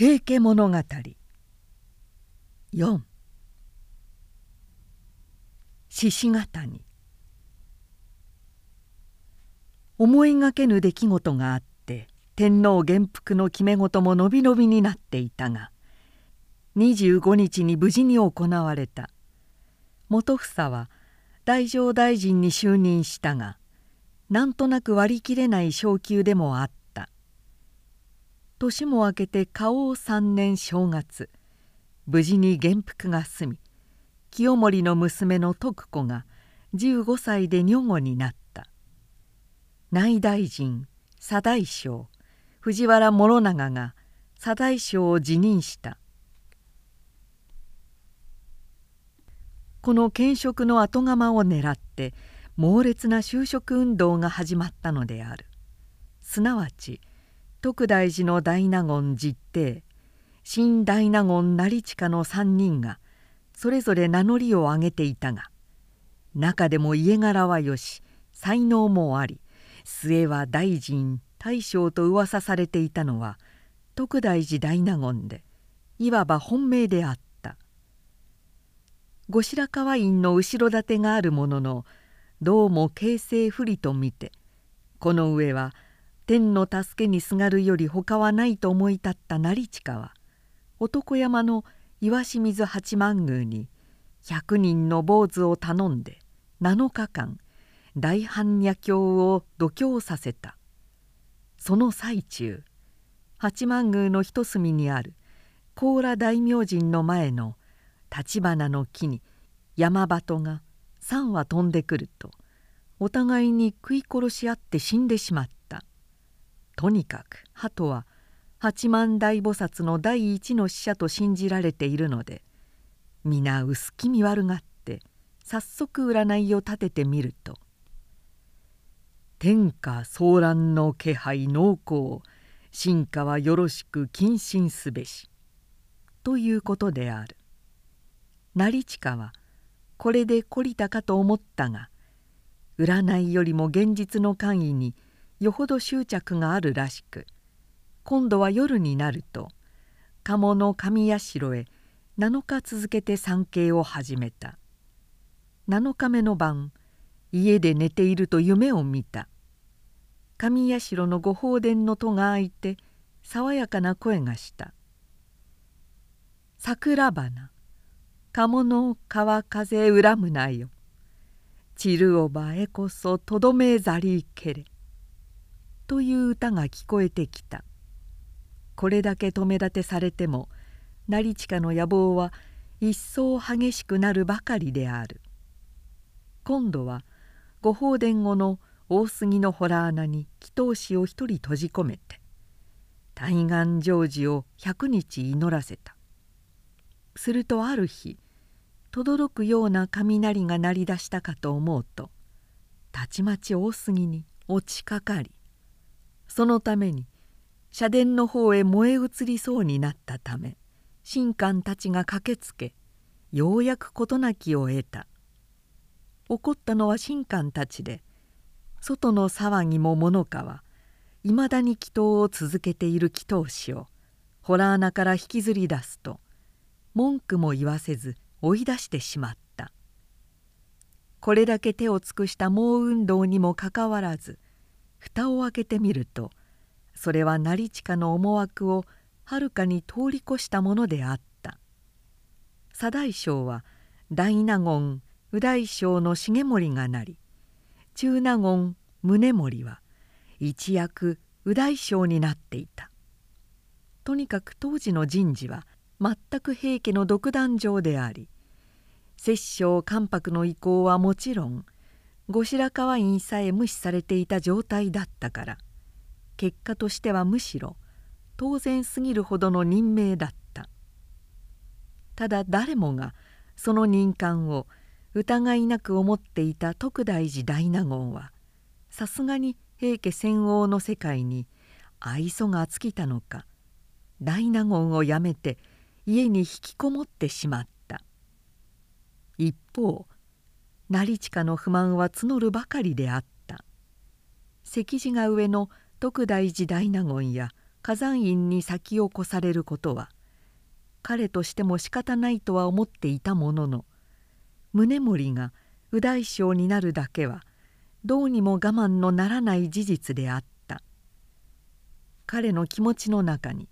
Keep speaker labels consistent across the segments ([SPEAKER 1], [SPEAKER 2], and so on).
[SPEAKER 1] 平家物語。4獅子ヶ谷思いがけぬ出来事があって天皇元服の決め事ものびのびになっていたが25日に無事に行われた。元房は大乗大臣に就任したがなんとなく割り切れない昇給でもあった。年も明けて花王三年正月。無事に元服が済み清盛の娘の徳子が15歳で女御になった。内大臣左大将藤原諸長が左大将を辞任した。この兼職の後釜を狙って猛烈な就職運動が始まったのである。すなわち徳大寺の大納言実弟新大納言成親の3人がそれぞれ名乗りを上げていたが中でも家柄はよし才能もあり末は大臣大将と噂されていたのは徳大寺大納言でいわば本命であった。後白河院の後ろ盾があるもののどうも形勢不利と見てこの上は天の助けにすがるより他はないと思い立った成親は男山の岩清水八幡宮に100人の坊主を頼んで7日間大般若経を度胸させた。その最中八幡宮の一隅にある高羅大明神の前の橘の木に山鳩が3羽飛んでくるとお互いに食い殺し合って死んでしまった。とにかく鳩は八幡大菩薩の第一の使者と信じられているので皆薄気味悪がって早速占いを立ててみると「天下騒乱の気配濃厚進化はよろしく謹慎すべし」ということである。成親はこれで懲りたかと思ったが占いよりも現実の官位によほど執着があるらしく今度は夜になると鴨の上社へ7日続けて参詣を始めた。7日目の晩家で寝ていると夢を見た。上社の御法殿の戸が開いて爽やかな声がした「桜花鴨の川風恨むなよ。散るおばえこそとどめざりけれ」という歌が聞こえてきた。これだけ止め立てされても成親の野望は一層激しくなるばかりである。今度は御法殿後の大杉の洞穴に祈祷師を一人閉じ込めて対岸成就を百日祈らせた。するとある日轟くような雷が鳴り出したかと思うとたちまち大杉に落ちかかりそのために社殿の方へ燃え移りそうになったため神官たちが駆けつけようやく事なきを得た。怒ったのは神官たちで外の騒ぎも物かはいまだに祈祷を続けている祈祷師を洞穴から引きずり出すと文句も言わせず追い出してしまった。これだけ手を尽くした猛運動にもかかわらず蓋を開けてみるとそれは成親の思惑をはるかに通り越したものであった。左大将は大納言右大将の重盛がなり中納言宗盛は一躍右大将になっていた。とにかく当時の人事は全く平家の独壇場であり摂政関白の意向はもちろん後白河院さえ無視されていた状態だったから。結果としてはむしろ当然すぎるほどの任命だった。ただ誰もがその任官を疑いなく思っていた徳大寺大納言はさすがに平家戦王の世界に愛想が尽きたのか大納言を辞めて家に引きこもってしまった。一方成親の不満は募るばかりであった。関地が上の徳大寺大納言や火山院に先を越されることは彼としても仕方ないとは思っていたものの宗盛が右大将になるだけはどうにも我慢のならない事実であった。彼の気持ちの中に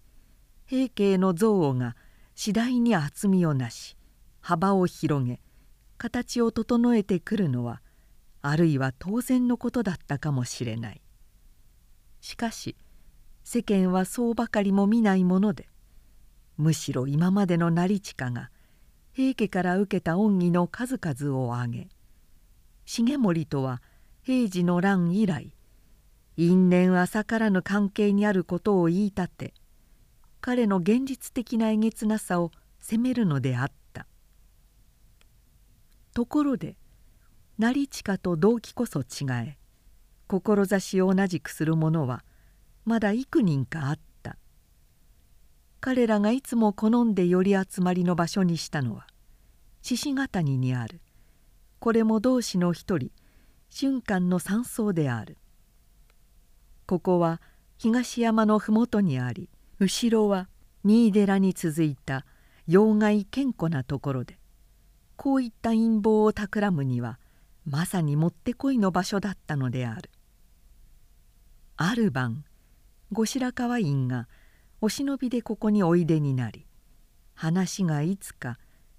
[SPEAKER 1] 平家への憎悪が次第に厚みをなし幅を広げ形を整えてくるのはあるいは当然のことだったかもしれない。しかし世間はそうばかりも見ないものでむしろ今までの成親が平家から受けた恩義の数々を挙げ重盛とは平治の乱以来因縁浅からぬ関係にあることを言い立て彼の現実的なえげつなさを責めるのであった。ところで成親と動機こそ違え志を同じくする者はまだ幾人かあった。彼らがいつも好んで寄り集まりの場所にしたのは獅子ヶ谷にある。これも同志の一人春館の山荘である。ここは東山の麓にあり後ろは三井寺に続いた要害健康なところでこういった陰謀を企むにはまさにもってこいの場所だったのである。ある晩後白河院がお忍びでここにおいでになり話がいつか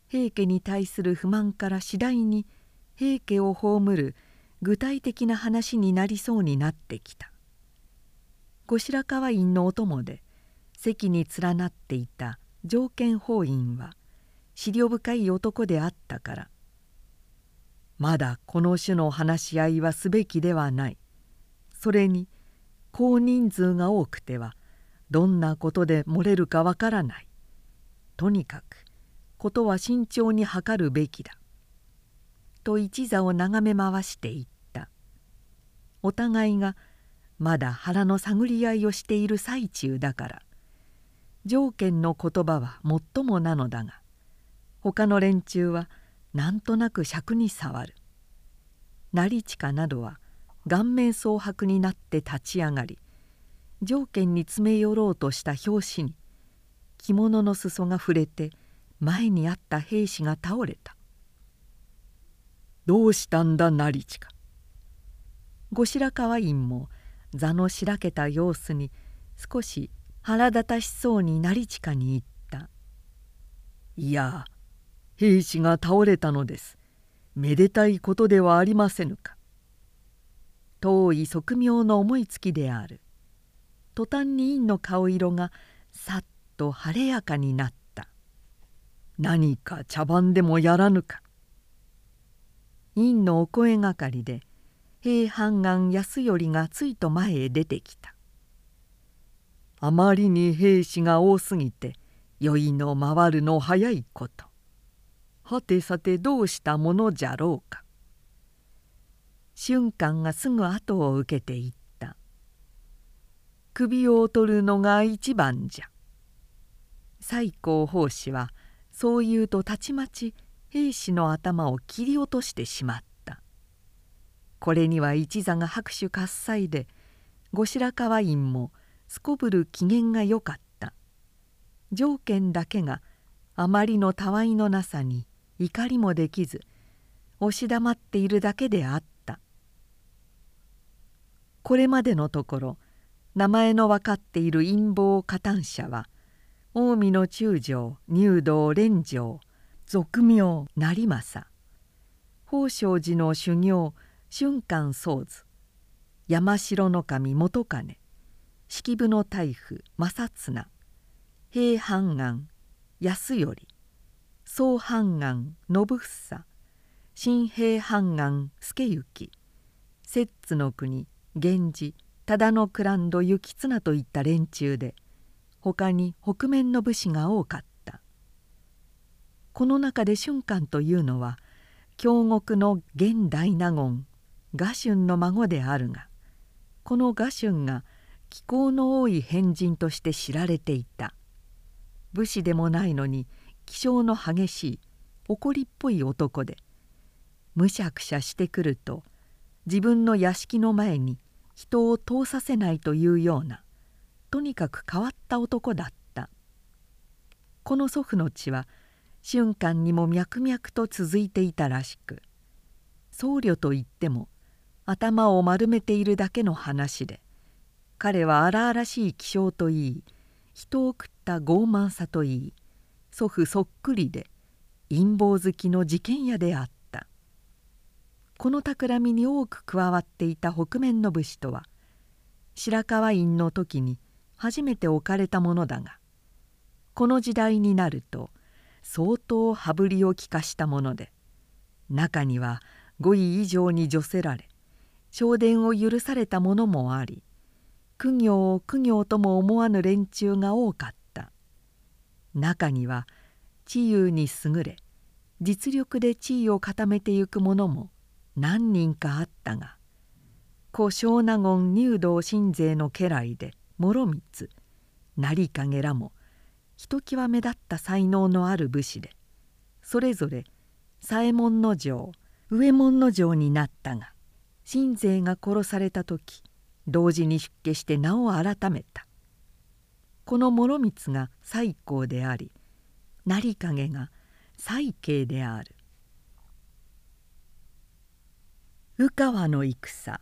[SPEAKER 1] 平家に対する不満から次第に平家を葬る具体的な話になりそうになってきた。後白河院のお供で席に連なっていた条件法院は思慮深い男であったから。まだこの種の話し合いはすべきではない。それに高人数が多くてはどんなことで漏れるかわからない。とにかくことは慎重に図るべきだ。と一座を眺め回していった。お互いがまだ腹の探り合いをしている最中だから。条件の言葉はもっともなのだが他の連中はなんとなく尺に触る。成近などは顔面蒼白になって立ち上がり条件に詰め寄ろうとした拍子に着物の裾が触れて前にあった兵士が倒れた「どうしたんだ成近」後白河院も座のしらけた様子に少し腹立たしそうに成近に言った「いや兵士が倒れたのです。めでたいことではありませぬか」遠い側妙の思いつきである。途端に院の顔色がさっと晴れやかになった。何か茶番でもやらぬか。院のお声がかりで平半眼安頼がついと前へ出てきた。あまりに兵士が多すぎて酔いの回るの早いこと。はてさてどうしたものじゃろうか。瞬間がすぐ後を受けていった。首を取るのが一番じゃ。西光法師はそう言うとたちまち兵士の頭を切り落としてしまった。これには一座が拍手喝采で後白河院もすこぶる機嫌がよかった。条件だけがあまりのたわいのなさに怒りもできず押し黙っているだけであった。これまでのところ名前の分かっている陰謀加担者は近江の中将入道蓮城俗名成政。宝生寺の修行春官宗図。山城守元兼式部の大夫正綱。平半眼安頼。総半眼信房。新平半眼助行。摂津の国源氏。忠野クランド行綱といった連中で他に北面の武士が多かった。この中で春官というのは京極の現代納言賀春の孫であるがこの賀春が気候の多い変人として知られていた。武士でもないのに気性の激しい怒りっぽい男でむしゃくしゃしてくると自分の屋敷の前に人を通させないというようなとにかく変わった男だった。この祖父の血は瞬間にも脈々と続いていたらしく僧侶といっても頭を丸めているだけの話で彼は荒々しい気性といい人を食った傲慢さといい祖父そっくりで陰謀好きの事件屋であった。この企みに多く加わっていた北面の武士とは白河院の時に初めて置かれたものだがこの時代になると相当羽振りを利かしたもので中には5位以上に助せられ昇殿を許されたものもあり苦行を苦行とも思わぬ連中が多かった。中には地優に優れ実力で地位を固めてゆく者も何人かあったが故庄納言入道親勢の家来で諸光成影らもひときわ目立った才能のある武士でそれぞれ左衛門の城右衛門の城になったが親勢が殺された時同時に出家して名を改めた。この諸光が最高であり成影が最慶である。宇川の戦。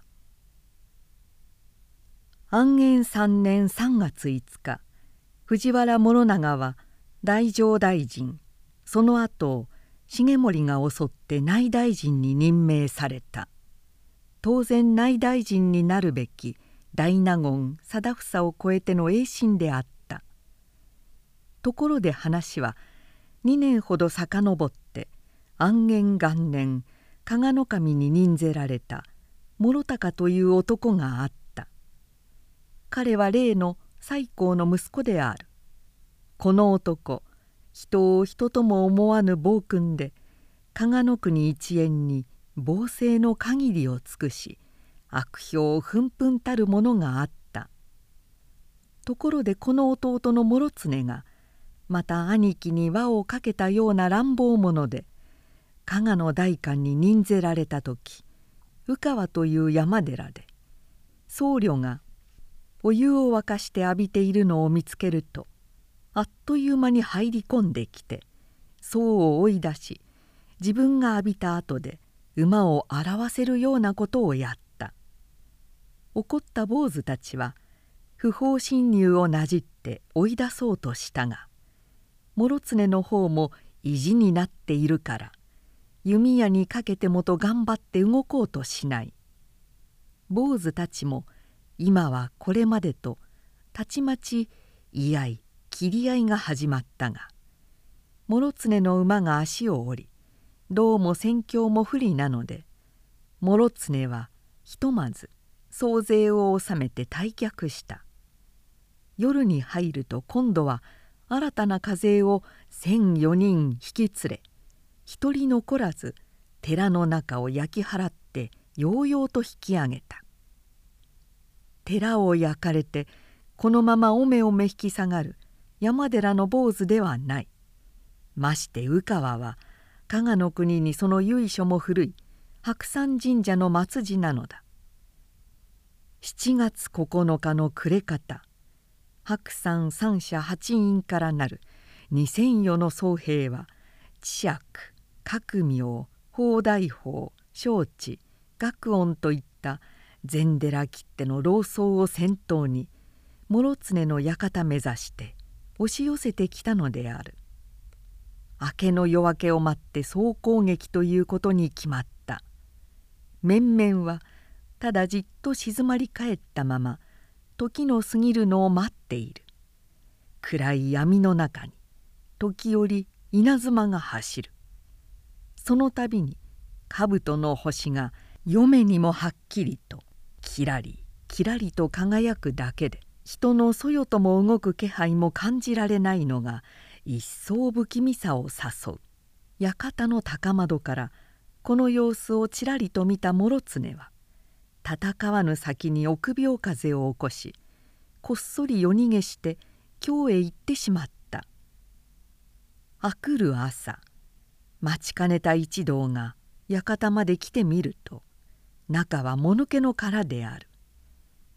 [SPEAKER 1] 安元3年3月5日藤原諸長は大乗大臣。その後重盛が襲って内大臣に任命された。当然内大臣になるべき大納言貞房を超えての栄心であった。ところで話は2年ほど遡って安元元年加賀守に任ぜられた諸高という男があった。彼は例の最高の息子である。この男人を人とも思わぬ暴君で加賀の国一円に暴政の限りを尽くし悪評ふんふんたるものがあった。ところでこの弟の諸常がまた兄貴に輪をかけたような乱暴者で加賀の代官に任ぜられた時宇川という山寺で僧侶がお湯を沸かして浴びているのを見つけるとあっという間に入り込んできて僧を追い出し自分が浴びた後で馬を洗わせるようなことをやった。怒った坊主たちは不法侵入をなじって追い出そうとしたが諸常の方も意地になっているから。弓矢にかけてもと頑張って動こうとしない。坊主たちも今はこれまでとたちまち居合切り合いが始まったが。諸常の馬が足を折りどうも戦況も不利なので。諸常はひとまず総勢を収めて退却した。夜に入ると今度は新たな風を1,004人引き連れ一人残らず寺の中を焼き払ってようようと引き上げた。寺を焼かれてこのままおめおめ引き下がる山寺の坊主ではない。まして宇川は加賀の国にその由緒も古い白山神社の末寺なのだ。7月9日の暮れ方白山三社八院からなる。二千余の僧兵は知釈覚明法大法承知学音といった禅寺切手の老僧を先頭に諸常の館目指して押し寄せてきたのである。明けの夜明けを待って総攻撃ということに決まった。面々はただじっと静まり返ったまま時の過ぎるのを待っている。暗い闇の中に時折稲妻が走る。その度に兜の星が嫁にもはっきりときらりきらりと輝くだけで人のそよとも動く気配も感じられないのが一層不気味さを誘う。館の高窓からこの様子をちらりと見た諸常は戦わぬ先に臆病風を起こしこっそり夜逃げして京へ行ってしまった。あくる朝待ちかねた一同が館まで来てみると中はもぬけの殻である。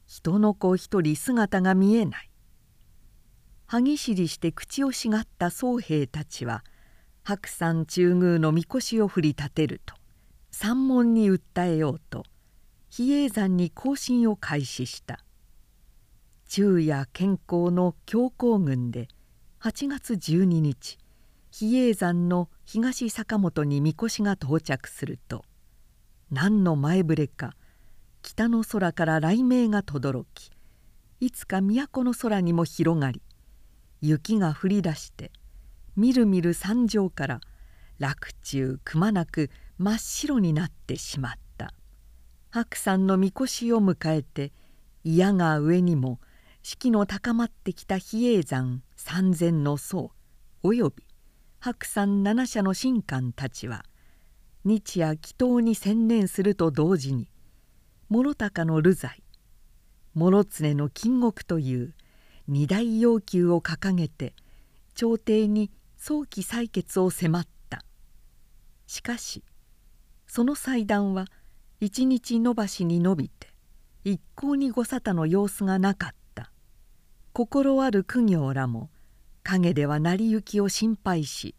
[SPEAKER 1] 人の子一人姿が見えない。歯ぎしりして口をしがった僧兵たちは白山中宮のみこしを振り立てると山門に訴えようと比叡山に行進を開始した。昼夜健康の強行軍で8月12日比叡山の東坂本にみこしが到着すると何の前触れか北の空から雷鳴が轟きいつか都の空にも広がり雪が降り出してみるみる山上から落中くまなく真っ白になってしまった。白山のみこしを迎えて嫌が上にも士気の高まってきた比叡山三千の僧および白山七社の神官たちは日夜祈祷に専念すると同時に諸高の流罪諸常の金国という二大要求を掲げて朝廷に早期採決を迫った。しかしその祭壇は一日延ばしに伸びて一向にご沙汰の様子がなかった心ある公行らも陰では成り行きを心配し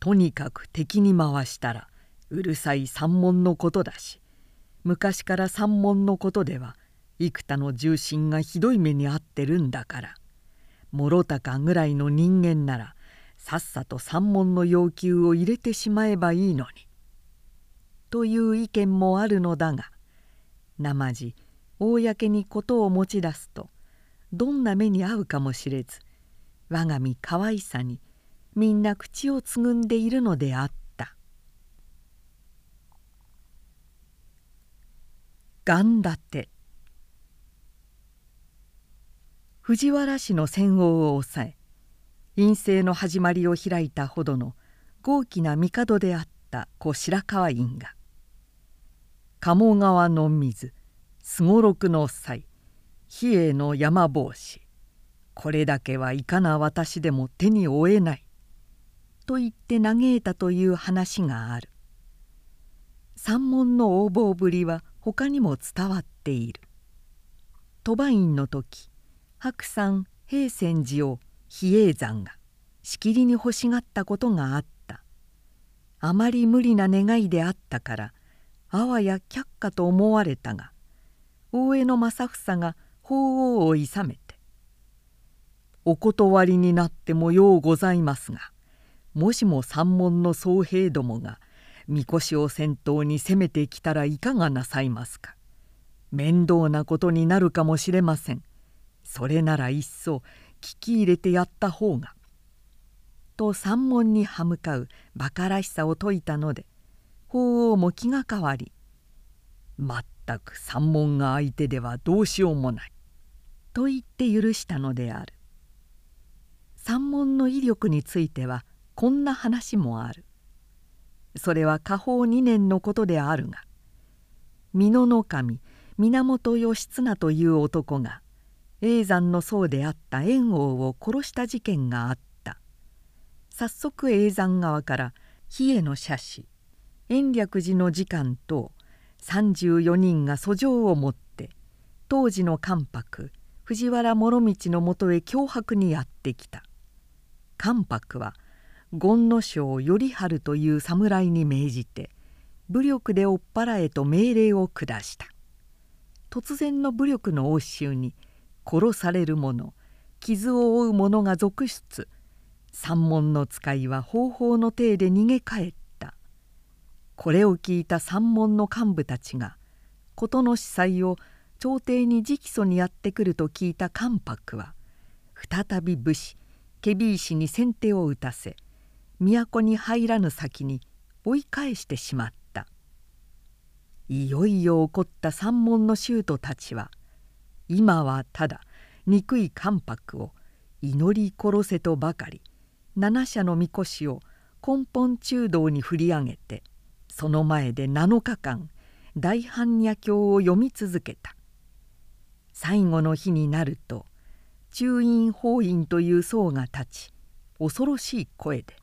[SPEAKER 1] とにかく敵に回したらうるさい山門のことだし昔から山門のことでは幾多の重臣がひどい目に遭ってるんだから諸高ぐらいの人間ならさっさと山門の要求を入れてしまえばいいのに。という意見もあるのだが生地公に事を持ち出すとどんな目に遭うかもしれず我が身かわいさにみんな口をつぐんでいるのであった「がんだて」藤原氏の戦王を抑え陰性の始まりを開いたほどの豪気な帝であった子白河院が鴨川の水すごろくの際比叡の山帽子。これだけはいかな私でも手に負えない」と言って嘆いたという話がある。山門の横暴ぶりは他にも伝わっている。鳥羽院の時白山平泉寺を比叡山がしきりに欲しがったことがあった。あまり無理な願いであったからあわや却下と思われたが大江の正房が法皇をいさめて「お断りになってもようございますがもしも山門の僧兵どもがみこしを先頭に攻めてきたらいかがなさいますか面倒なことになるかもしれません。それならいっそ聞き入れてやった方が」と山門に歯向かう馬鹿らしさを説いたので法皇も気が変わり「まったく山門が相手ではどうしようもない」と言って許したのである。山門の威力についてはこんな話もある。それは下方2年のことであるが美濃守源義経という男が叡山の僧であった円王を殺した事件があった。早速叡山側から比叡の社士延暦寺の次官等34人が訴状を持って当時の関白藤原諸道のもとへ脅迫にやってきた。関白は権之丞頼治という侍に命じて武力で追っ払えと命令を下した。突然の武力の応酬に殺される者傷を負う者が続出。山門の使いは方法の体で逃げ帰った。これを聞いた山門の幹部たちが事の司祭を朝廷に直訴にやってくると聞いた関白は再び武士検非石に先手を打たせ都に入らぬ先に追い返してしまった。いよいよ起こった山門の衆徒たちは今はただ憎い関白を祈り殺せとばかり七社のみこしを根本中道に振り上げてその前で7日間大般若経を読み続けた。最後の日になると中院法院という僧が立ち恐ろしい声で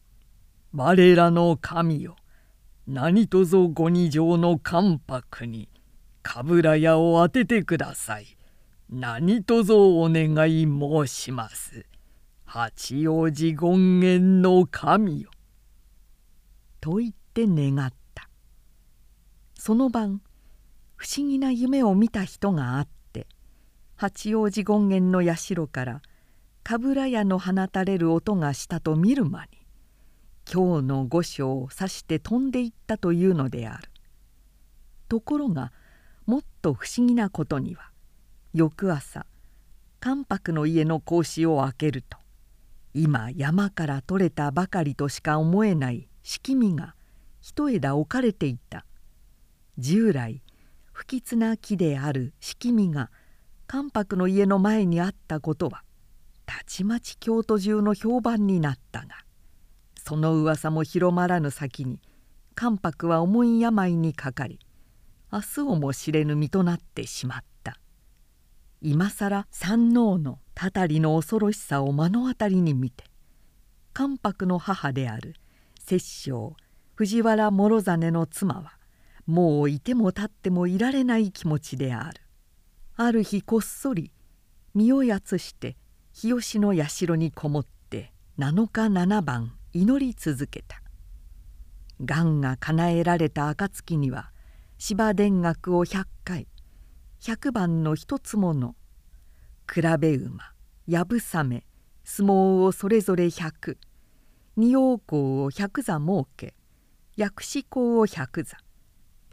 [SPEAKER 1] 「我らの神よ何とぞご二条の関白にかぶら屋を当ててください。
[SPEAKER 2] 何卒お願い申します。八王子権現の神よ」
[SPEAKER 1] と言ってて願った。その晩不思議な夢を見た人があって八王子権現の社から冠屋の放たれる音がしたと見る間に今日の御所を指して飛んでいったというのである。ところがもっと不思議なことには翌朝関白の家の格子を開けると今山から取れたばかりとしか思えない敷見が一枝置かれていた。従来不吉な木である敷見が関白の家の前にあったことはたちまち京都中の評判になったがその噂も広まらぬ先に関白は重い病にかかり明日をも知れぬ身となってしまった。今更山王のたたりの恐ろしさを目の当たりに見て関白の母である摂政藤原諸実の妻はもういても立ってもいられない気持ちである。ある日こっそり身をやつして日吉の社にこもって7日7晩祈り続けた。がんが叶えられた暁には芝田楽を100回100番の一つもの比べ馬やぶさめ相撲をそれぞれ100二王校を100座設け薬師校を100座。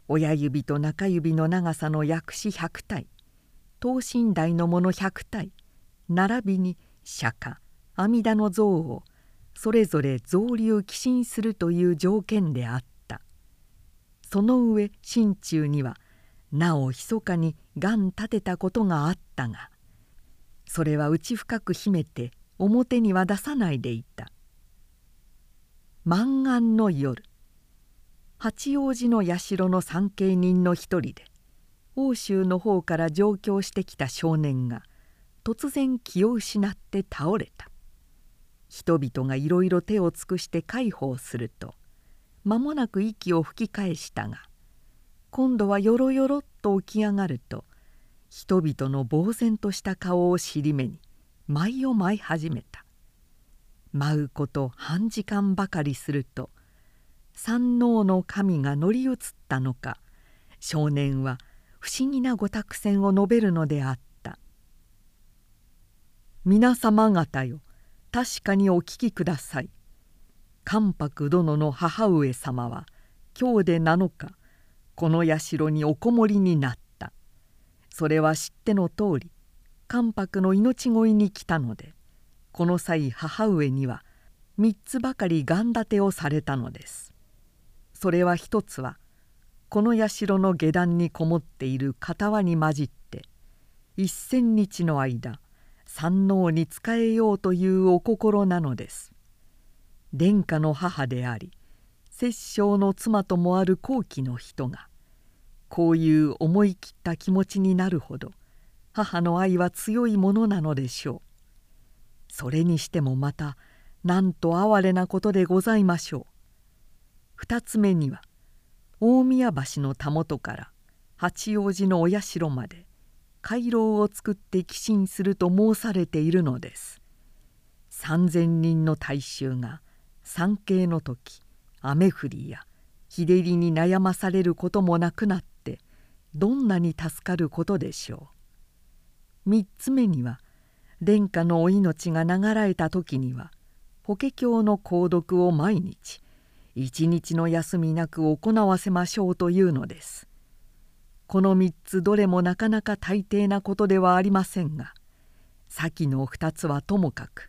[SPEAKER 1] 親指と中指の長さの薬師100体。等身大のもの100体。並びに釈迦阿弥陀の像をそれぞれ造立寄進するという条件であった。その上心中にはなお密かに願立てたことがあったがそれは内深く秘めて表には出さないでいた。満願の夜八王子の社の参詣人の一人で欧州の方から上京してきた少年が突然気を失って倒れた。人々がいろいろ手を尽くして介抱すると間もなく息を吹き返したが今度はよろよろっと起き上がると人々の呆然とした顔を尻目に舞を舞い始めた。舞うこと半時間ばかりすると山王の神が乗り移ったのか少年は不思議なご託戦を述べるのであった「皆様方よ確かにお聞きください」関白殿の母上様は今日で7日この社におこもりになった。それは知っての通り関白の命乞いに来たのでこの際母上には3つばかり願立てをされたのです。それは一つはこの社の下段にこもっている片に混じって一千日の間山王に仕えようというお心なのです。殿下の母であり摂政の妻ともある後期の人がこういう思い切った気持ちになるほど母の愛は強いものなのでしょう。それにしてもまたなんと哀れなことでございましょう。2つ目には大宮橋のたもとから八王子のお社まで回廊を作って寄進すると申されているのです。三千人の大衆が参詣の時雨降りや日照りに悩まされることもなくなってどんなに助かることでしょう。三つ目には殿下のお命が流られた時には法華経の購読を毎日一日の休みなく行わせましょうというのです。この3つどれもなかなか大抵なことではありませんが先の2つはともかく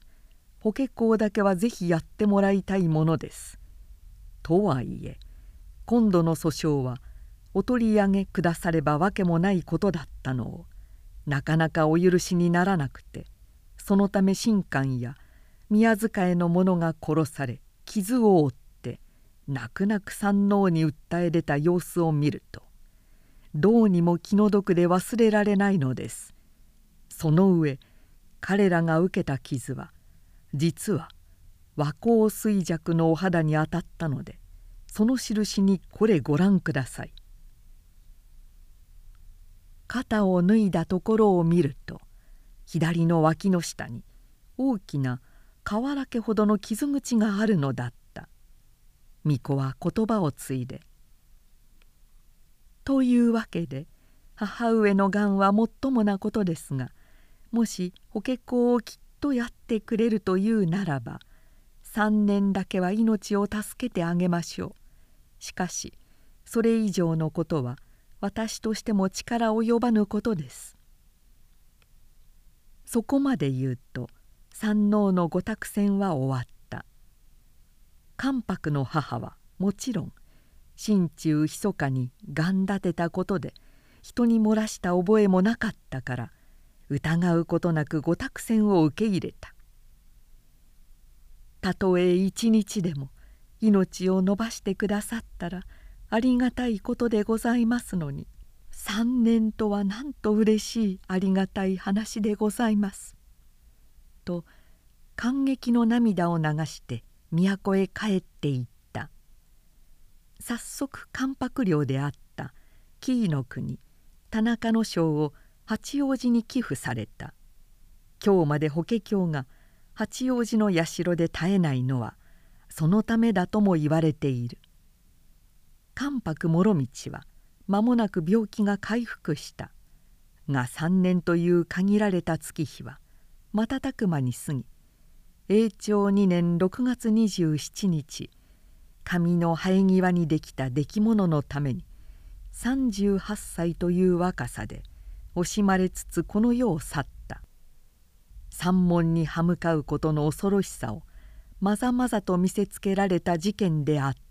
[SPEAKER 1] 法華経だけはぜひやってもらいたいものです。とはいえ今度の訴訟はお取り上げくださればわけもないことだったのをなかなかお許しにならなくてそのため神官や宮遣いの者が殺され傷を負って泣く泣く山王に訴え出た様子を見るとどうにも気の毒で忘れられないのです。その上彼らが受けた傷は実は和光衰弱のお肌に当たったのでその印にこれご覧ください。肩を脱いだところを見ると左の脇の下に大きな瓦家ほどの傷口があるのだった。巫女は言葉を継いで「というわけで母上のがんはもっともなことですがもし法華講をきっとやってくれるというならば3年だけは命を助けてあげましょう。しかしそれ以上のことは私としても力及ばぬことです」そこまで言うと山王の御託戦は終わった。関白の母はもちろん心中密かにがん立てたことで人に漏らした覚えもなかったから疑うことなく御託戦を受け入れた。たとえ一日でも命を延ばしてくださったらありがたいことでございますのに3年とはなんとうれしいありがたい話でございます」と感激の涙を流して都へ帰っていった。早速関白領であった。紀伊の国田中の将を八王子に寄付された。今日まで法華経が八王子の社で絶えないのはそのためだとも言われている。関白諸道は間もなく病気が回復した。が3年という限られた月日は瞬く間に過ぎ永長2年6月27日上の生え際にできた出来物のために38歳という若さで惜しまれつつこの世を去った。山門に歯向かうことの恐ろしさをまざまざと見せつけられた事件であった。